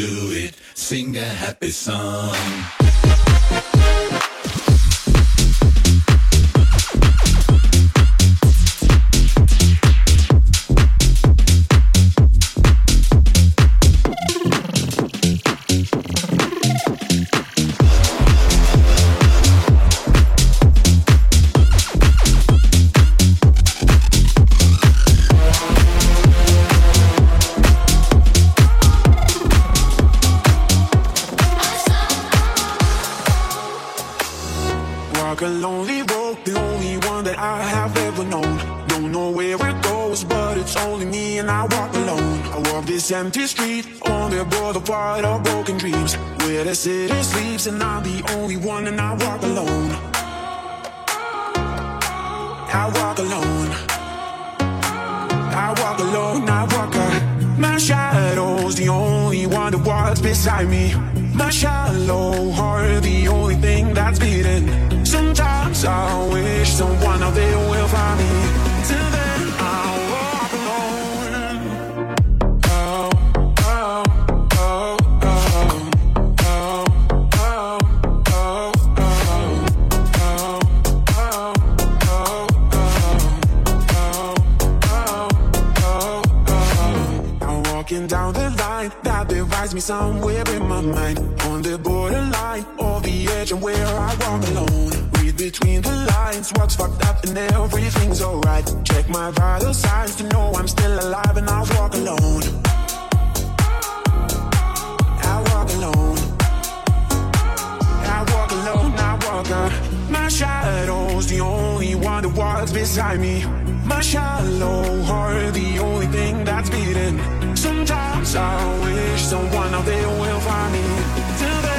do it, sing a happy song. walls beside me. My shallow heart, the only thing that's beating. Sometimes I wish someone out there will find me.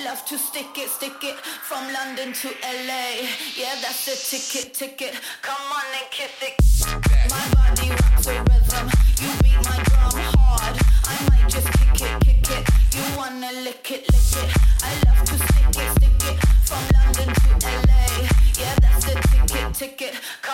I love to stick it, stick it from London to LA. Yeah, that's the ticket, ticket. Come on and kiss it. My body rocks with rhythm. You beat my drum hard. I might just kick it, kick it. You wanna lick it, lick it. I love to stick it, stick it from London to LA. Yeah, that's the ticket, ticket. Come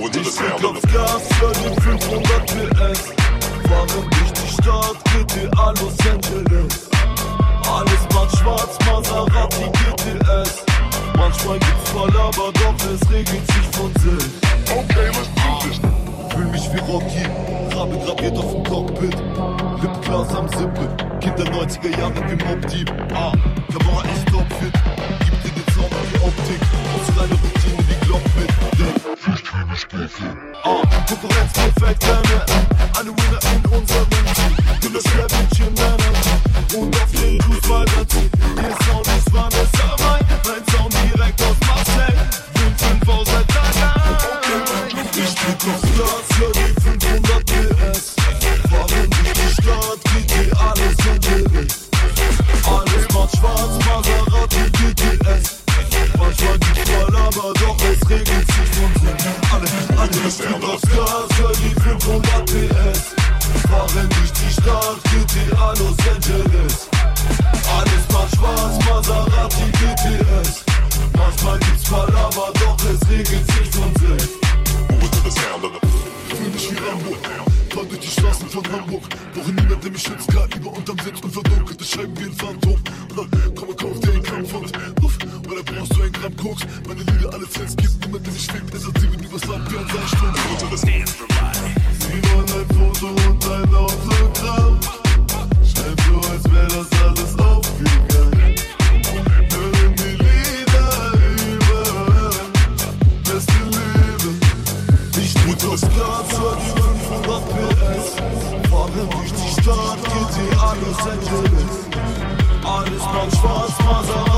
unter das Meer. Ich auf Gas, Leute, 500 PS. Fahren durch die Stadt, GTA Los Angeles. Alles macht schwarz, Maserati, GTS. Manchmal gibt's voll, aber doch, es regelt sich von selbst. Okay, was tut ich? Fühl mich wie Rocky, Rabe graviert auf dem Cockpit. Lipglas am Sippe, Kinder 90er Jahre wie Mob Deep. Ah, Kamera ist topfit, gibt dir den Zauber die Optik. Aus deiner Routine wie Loch mit der Flüchtlingsstufe. Uh, Konkurrenz perfekt, Männer. Alle Winner in unserem Team. Nimm das Schwerwittchen, Männer. Und auf den Juice weiterziehen. Ihr Sound ist wann es dabei. Mein Sound direkt auf Glas, hör die 500 PS. Schwarz, eh Maserati. Stern aufs Gas, ja, die 500 PS. Fahren durch die Los Angeles. Alles macht Spaß, Maserati sponsor.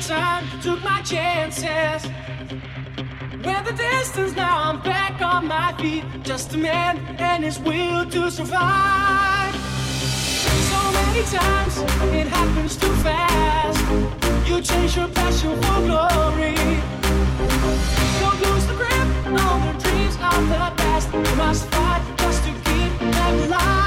Time, took my chances. in the distance, now I'm back on my feet. Just a man and his will to survive. So many times it happens too fast. You change your passion for glory. Don't lose the grip on the dreams of the past. You must fight just to keep them alive.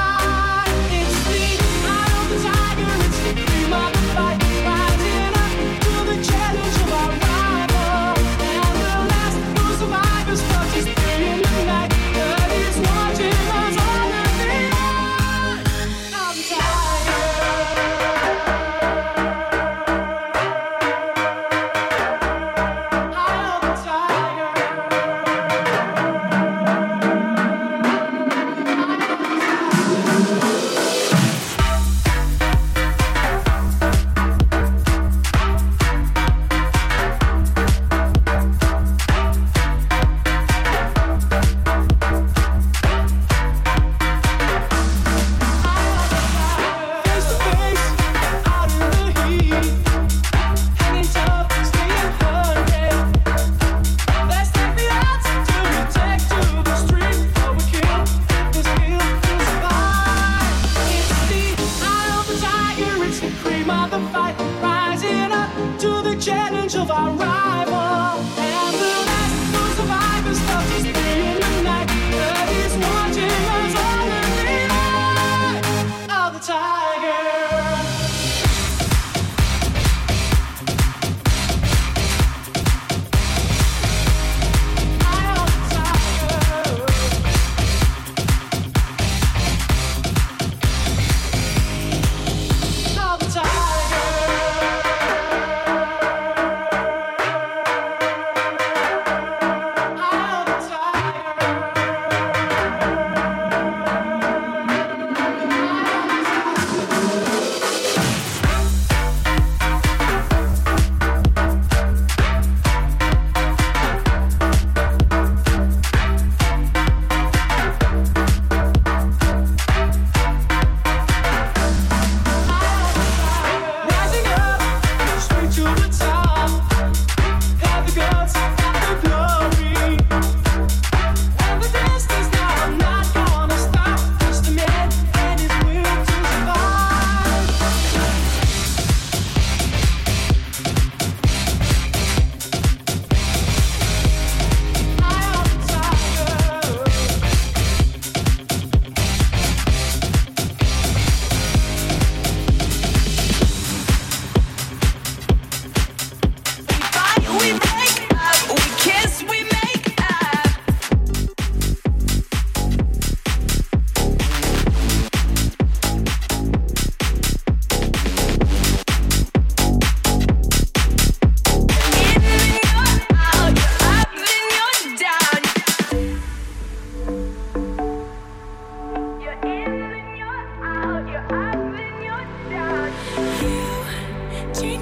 challenge of our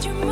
your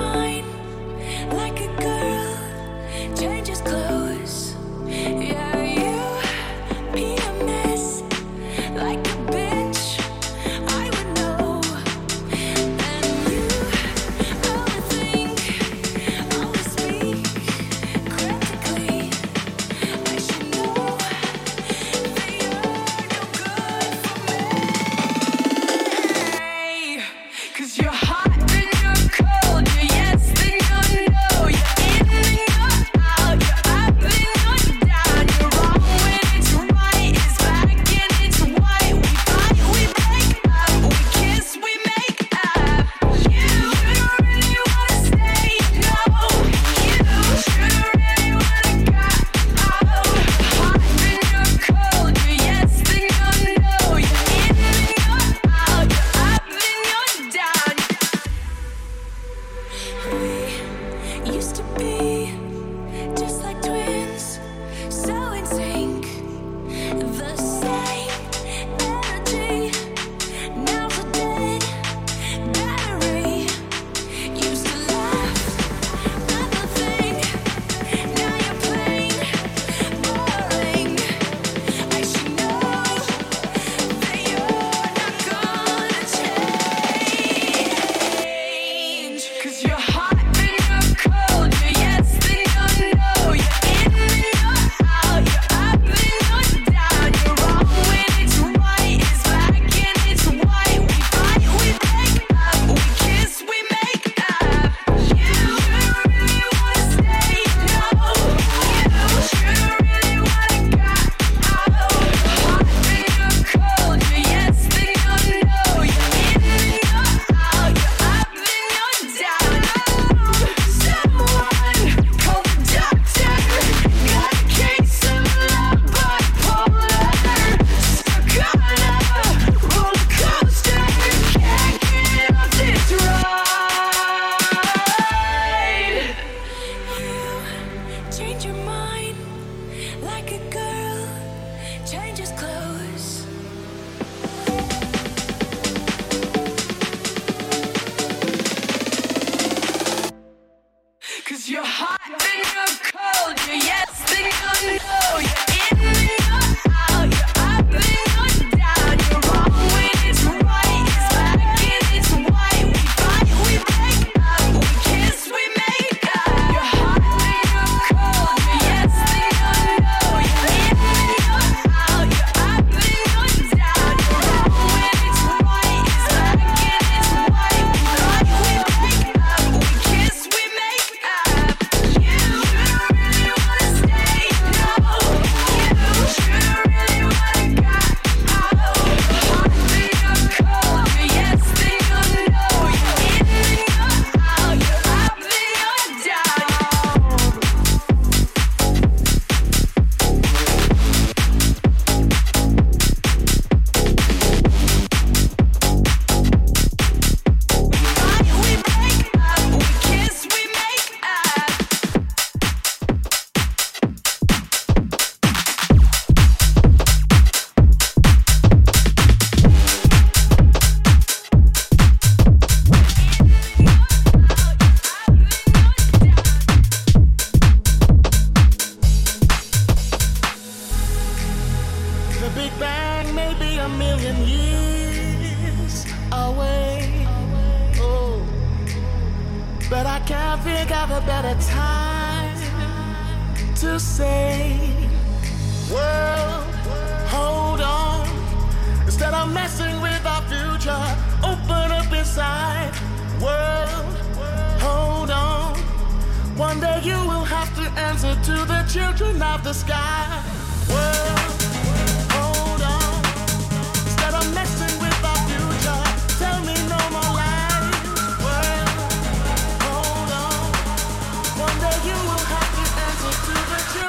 Big Bang may be a million years away. Oh, but I can't think of a better time to say, Well, hold on. Instead of messing with our future, open up inside. World, hold on. One day you will have to answer to the children of the sky. World.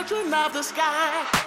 children of the sky.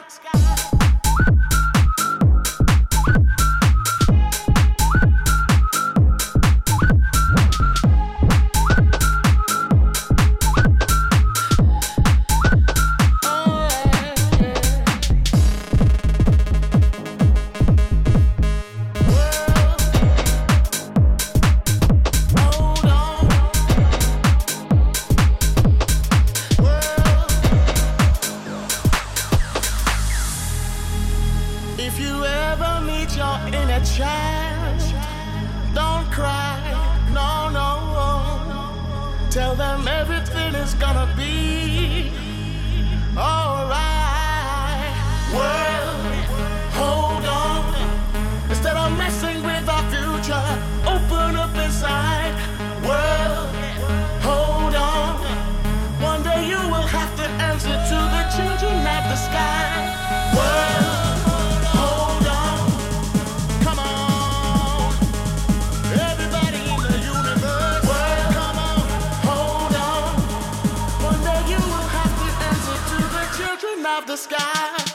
of the sky.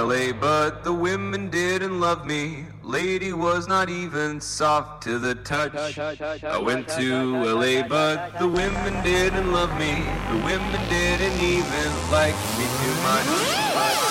L.A., eh, but the women didn't love me. Lady was not even soft to the touch. I went to L.A., but the women didn't love me. The women didn't even like me too much.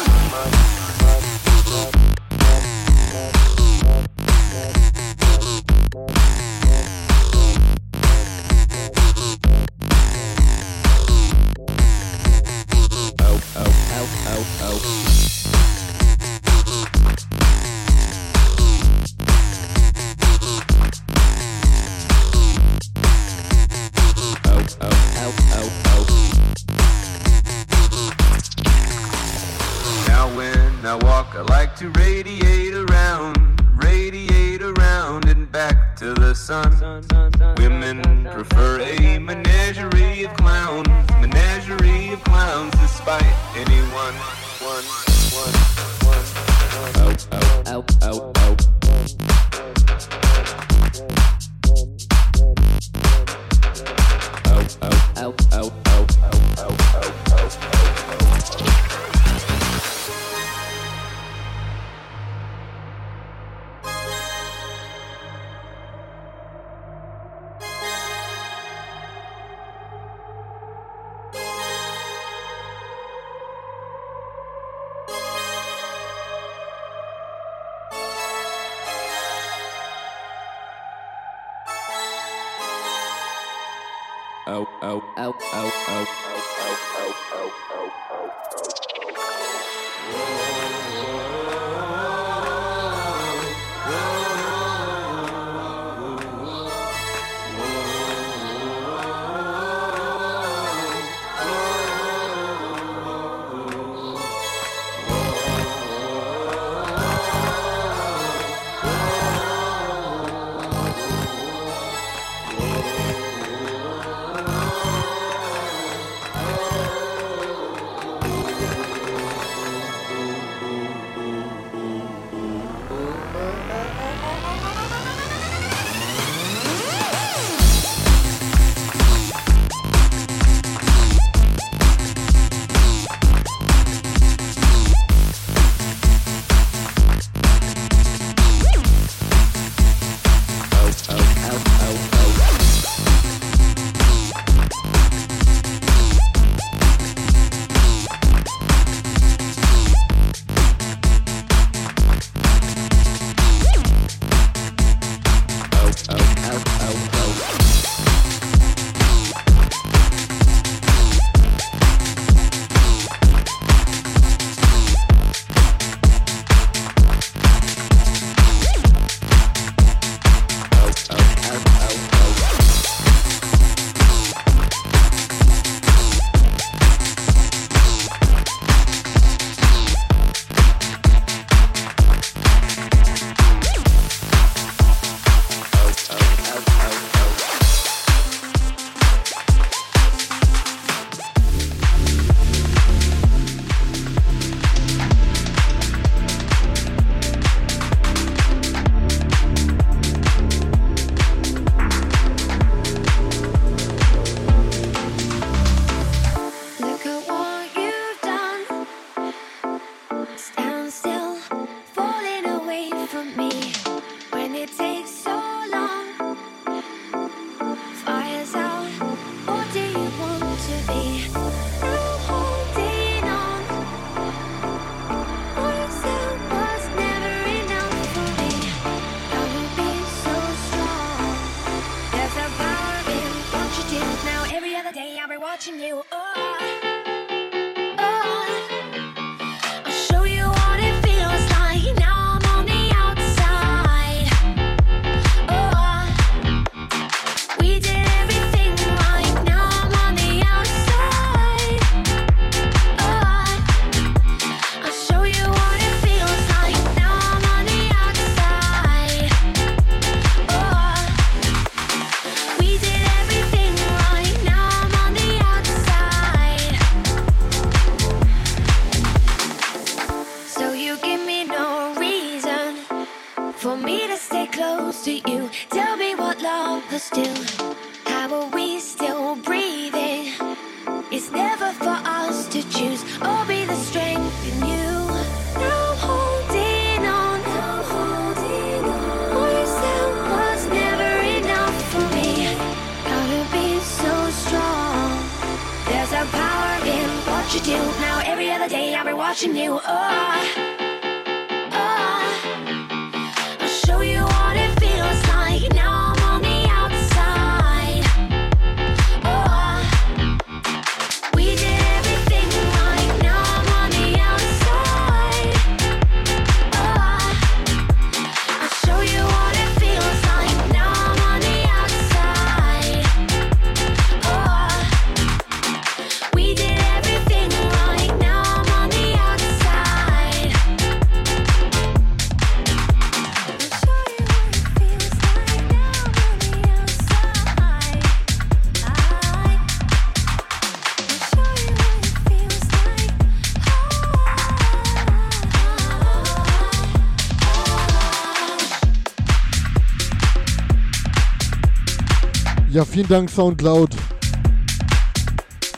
Vielen Dank, Soundcloud.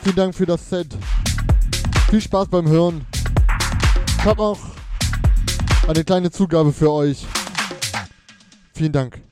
Vielen Dank für das Set. Viel Spaß beim Hören. Ich habe auch eine kleine Zugabe für euch. Vielen Dank.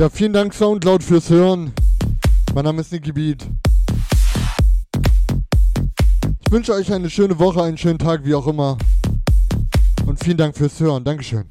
Ja, vielen Dank Soundcloud fürs Hören. Mein Name ist Nicky Beat. Ich wünsche euch eine schöne Woche, einen schönen Tag, wie auch immer. Und vielen Dank fürs Hören. Dankeschön.